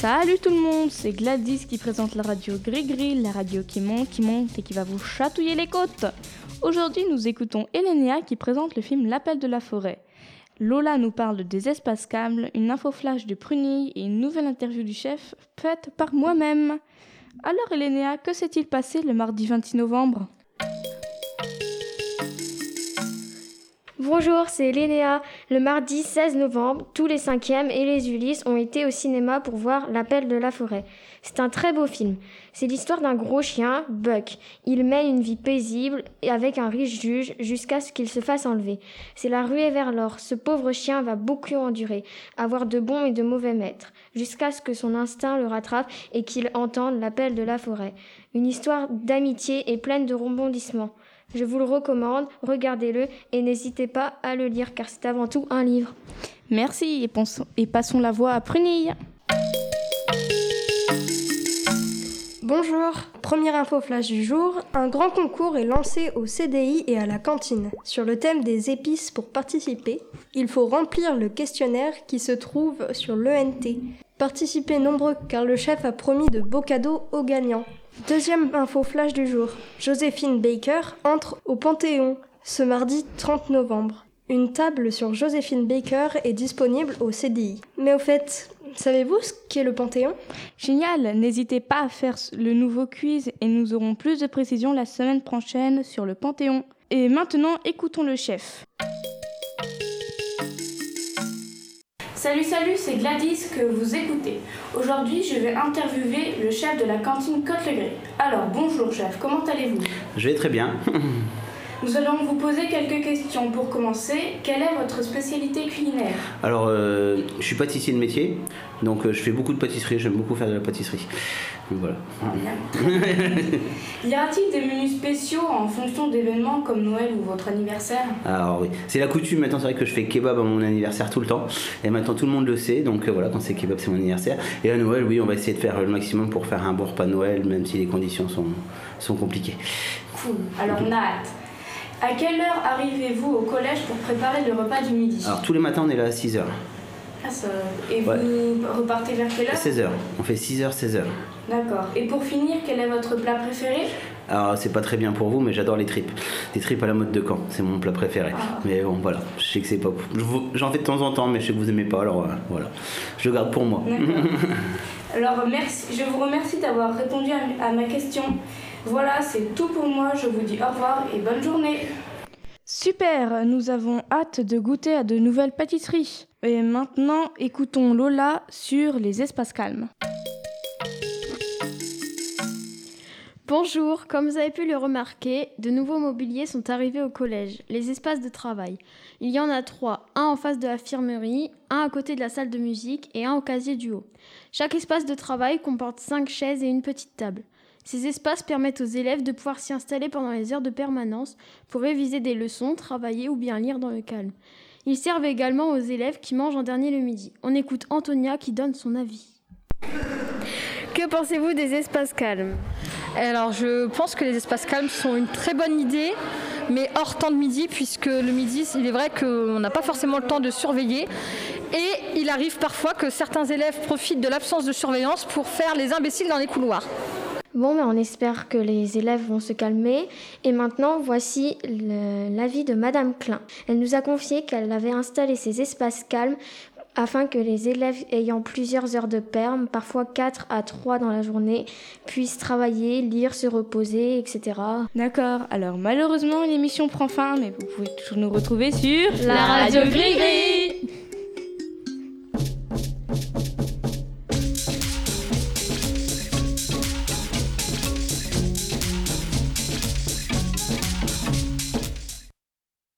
Salut tout le monde, c'est Gladys qui présente la radio Gris, la radio qui monte, qui monte et qui va vous chatouiller les côtes. Aujourd'hui, nous écoutons Elénia qui présente le film L'appel de la forêt. Lola nous parle des espaces calmes, une info flash de Prunille et une nouvelle interview du chef faite par moi-même. Alors Elénia, que s'est-il passé le mardi 26 novembre? Bonjour, c'est Lénéa. Le mardi 16 novembre, tous les cinquièmes et les Ulysses ont été au cinéma pour voir L'appel de la forêt. C'est un très beau film. C'est l'histoire d'un gros chien, Buck. Il mène une vie paisible et avec un riche juge jusqu'à ce qu'il se fasse enlever. C'est la ruée vers l'or. Ce pauvre chien va beaucoup endurer, avoir de bons et de mauvais maîtres, jusqu'à ce que son instinct le rattrape et qu'il entende l'appel de la forêt. Une histoire d'amitié et pleine de rebondissements. Je vous le recommande, regardez-le et n'hésitez pas à le lire car c'est avant tout un livre. Merci et, et passons la voix à Prunille. Bonjour, première info flash du jour. Un grand concours est lancé au CDI et à la cantine. Sur le thème des épices pour participer, il faut remplir le questionnaire qui se trouve sur l'ENT. Participez nombreux car le chef a promis de beaux cadeaux aux gagnants. Deuxième info flash du jour. Joséphine Baker entre au Panthéon ce mardi 30 novembre. Une table sur Joséphine Baker est disponible au CDI. Mais au fait, savez-vous ce qu'est le Panthéon? Génial N'hésitez pas à faire le nouveau quiz et nous aurons plus de précisions la semaine prochaine sur le Panthéon. Et maintenant, écoutons le chef. Salut, salut, c'est Gladys que vous écoutez. Aujourd'hui, je vais interviewer le chef de la cantine Côte-le-Gré. Alors, bonjour chef, comment allez-vous? Je vais très bien. Nous allons vous poser quelques questions. Pour commencer, quelle est votre spécialité culinaire Alors, euh, je suis pâtissier de métier, donc euh, je fais beaucoup de pâtisserie, j'aime beaucoup faire de la pâtisserie. Donc, voilà. y a-t-il des menus spéciaux en fonction d'événements comme Noël ou votre anniversaire Alors oui, c'est la coutume maintenant, c'est vrai que je fais kebab à mon anniversaire tout le temps, et maintenant tout le monde le sait, donc euh, voilà, quand c'est kebab c'est mon anniversaire. Et à Noël, oui, on va essayer de faire le maximum pour faire un bon repas de Noël, même si les conditions sont, sont compliquées. Cool, alors on a hâte. À quelle heure arrivez-vous au collège pour préparer le repas du midi Alors tous les matins on est là à 6h. Ah, ça... Et vous repartez vers quelle heure 16h. On fait 6h, 16h. D'accord. Et pour finir, quel est votre plat préféré Alors c'est pas très bien pour vous, mais j'adore les tripes. Des tripes à la mode de Caen, c'est mon plat préféré. Ah. Mais bon voilà, je sais que c'est pas... J'en fais de temps en temps, mais je sais que vous aimez pas, alors euh, voilà. Je garde pour moi. alors merci, je vous remercie d'avoir répondu à ma question. Voilà, c'est tout pour moi. Je vous dis au revoir et bonne journée. Super, nous avons hâte de goûter à de nouvelles pâtisseries. Et maintenant, écoutons Lola sur les espaces calmes. Bonjour, comme vous avez pu le remarquer, de nouveaux mobiliers sont arrivés au collège, les espaces de travail. Il y en a trois, un en face de l'infirmerie, un à côté de la salle de musique et un au casier du haut. Chaque espace de travail comporte cinq chaises et une petite table. Ces espaces permettent aux élèves de pouvoir s'y installer pendant les heures de permanence pour réviser des leçons, travailler ou bien lire dans le calme. Ils servent également aux élèves qui mangent en dernier le midi. On écoute Antonia qui donne son avis. Que pensez-vous des espaces calmes? Alors je pense que les espaces calmes sont une très bonne idée, mais hors temps de midi, puisque le midi, il est vrai qu'on n'a pas forcément le temps de surveiller. Et il arrive parfois que certains élèves profitent de l'absence de surveillance pour faire les imbéciles dans les couloirs. Bon, mais on espère que les élèves vont se calmer. Et maintenant, voici l'avis de Madame Klein. Elle nous a confié qu'elle avait installé ces espaces calmes afin que les élèves ayant plusieurs heures de perme, parfois 4 à 3 dans la journée, puissent travailler, lire, se reposer, etc. D'accord, alors malheureusement l'émission prend fin, mais vous pouvez toujours nous retrouver sur la radio Gris Gris